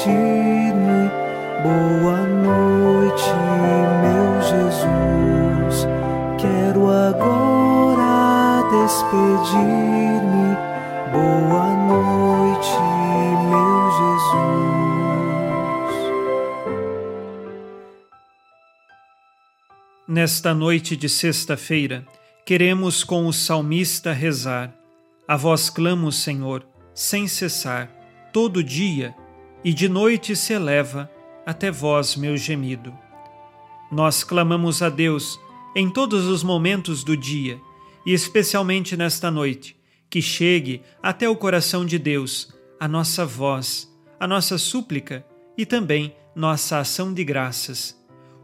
despedir-me. Boa noite, meu Jesus. Quero agora despedir-me. Boa noite, meu Jesus. Nesta noite de sexta-feira, queremos com o salmista rezar. A vós clamo, Senhor, sem cessar, todo dia, e de noite se eleva até vós meu gemido. Nós clamamos a Deus em todos os momentos do dia, e especialmente nesta noite, que chegue até o coração de Deus a nossa voz, a nossa súplica e também nossa ação de graças.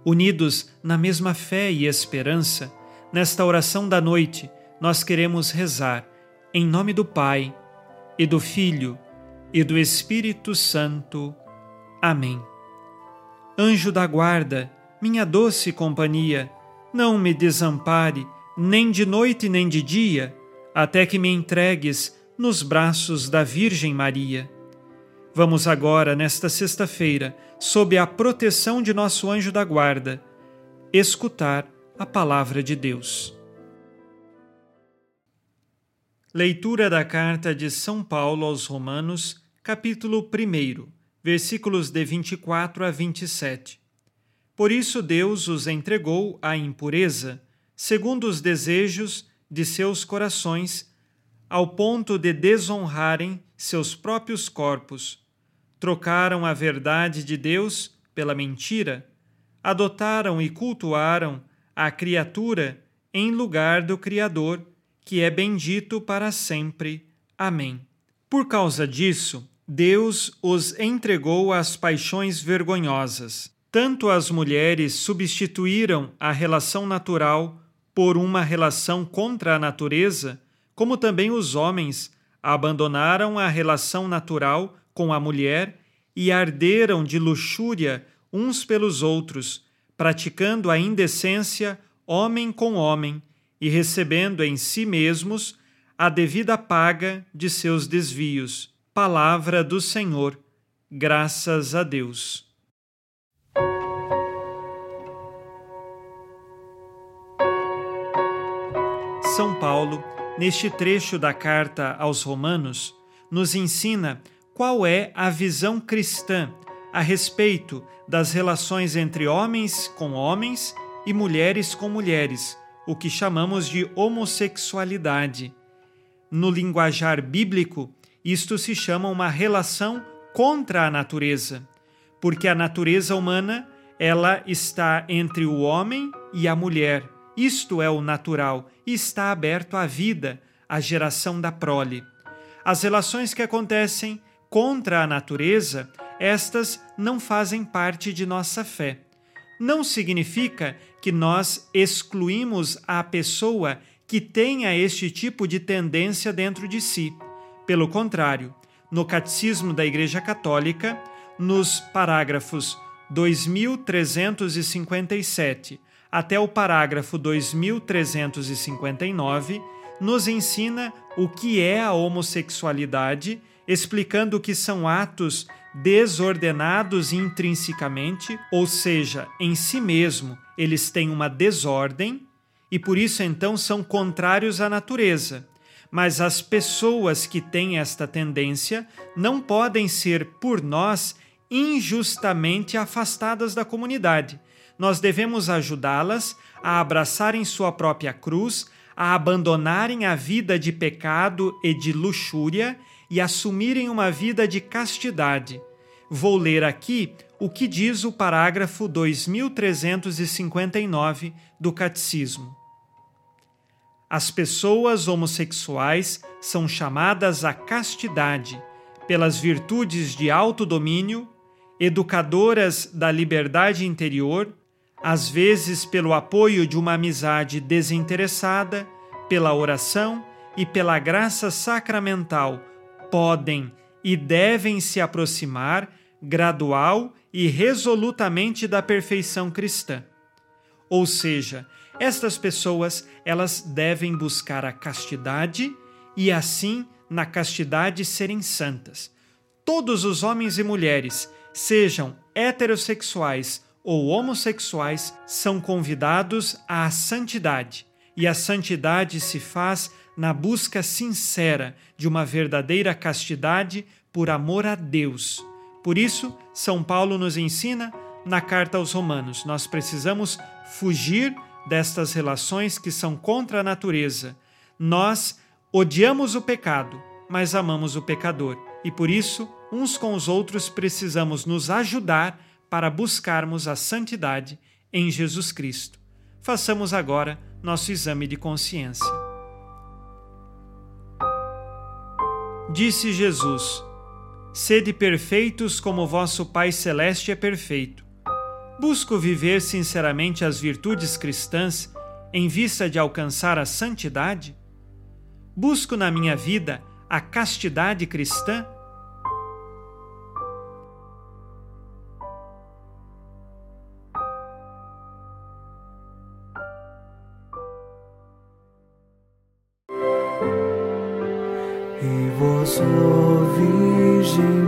Unidos na mesma fé e esperança, nesta oração da noite, nós queremos rezar em nome do Pai, e do Filho, e do Espírito Santo. Amém. Anjo da guarda, minha doce companhia, não me desampare, nem de noite nem de dia, até que me entregues nos braços da Virgem Maria. Vamos agora, nesta sexta-feira, sob a proteção de nosso anjo da guarda, escutar a palavra de Deus. Leitura da carta de São Paulo aos Romanos, capítulo 1, versículos de 24 a 27. Por isso Deus os entregou à impureza, segundo os desejos de seus corações, ao ponto de desonrarem seus próprios corpos. Trocaram a verdade de Deus pela mentira, adotaram e cultuaram a criatura em lugar do Criador que é bendito para sempre. Amém. Por causa disso, Deus os entregou às paixões vergonhosas. Tanto as mulheres substituíram a relação natural por uma relação contra a natureza, como também os homens abandonaram a relação natural com a mulher e arderam de luxúria uns pelos outros, praticando a indecência homem com homem e recebendo em si mesmos a devida paga de seus desvios. Palavra do Senhor. Graças a Deus. São Paulo, neste trecho da carta aos Romanos, nos ensina qual é a visão cristã a respeito das relações entre homens com homens e mulheres com mulheres o que chamamos de homossexualidade. No linguajar bíblico, isto se chama uma relação contra a natureza, porque a natureza humana ela está entre o homem e a mulher. Isto é o natural e está aberto à vida, à geração da prole. As relações que acontecem contra a natureza, estas não fazem parte de nossa fé não significa que nós excluímos a pessoa que tenha este tipo de tendência dentro de si. Pelo contrário, no Catecismo da Igreja Católica, nos parágrafos 2357 até o parágrafo 2359, nos ensina o que é a homossexualidade, explicando que são atos desordenados intrinsecamente, ou seja, em si mesmo eles têm uma desordem e por isso então são contrários à natureza. Mas as pessoas que têm esta tendência não podem ser por nós injustamente afastadas da comunidade. Nós devemos ajudá-las a abraçarem sua própria cruz, a abandonarem a vida de pecado e de luxúria e assumirem uma vida de castidade. Vou ler aqui o que diz o parágrafo 2359 do Catecismo. As pessoas homossexuais são chamadas à castidade pelas virtudes de autodomínio, educadoras da liberdade interior, às vezes pelo apoio de uma amizade desinteressada, pela oração e pela graça sacramental podem e devem se aproximar gradual e resolutamente da perfeição cristã. Ou seja, Estas pessoas, elas devem buscar a castidade e assim, na castidade, serem santas. Todos os homens e mulheres, sejam heterossexuais ou homossexuais, são convidados à santidade. E a santidade se faz na busca sincera de uma verdadeira castidade por amor a Deus. Por isso, São Paulo nos ensina na carta aos Romanos: nós precisamos fugir destas relações que são contra a natureza. Nós odiamos o pecado, mas amamos o pecador, e por isso, uns com os outros, precisamos nos ajudar para buscarmos a santidade em Jesus Cristo. Façamos agora nosso exame de consciência. Disse Jesus: Sede perfeitos como vosso Pai Celeste é perfeito. Busco viver sinceramente as virtudes cristãs em vista de alcançar a santidade? Busco na minha vida a castidade cristã?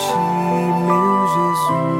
ti, meu Jesus.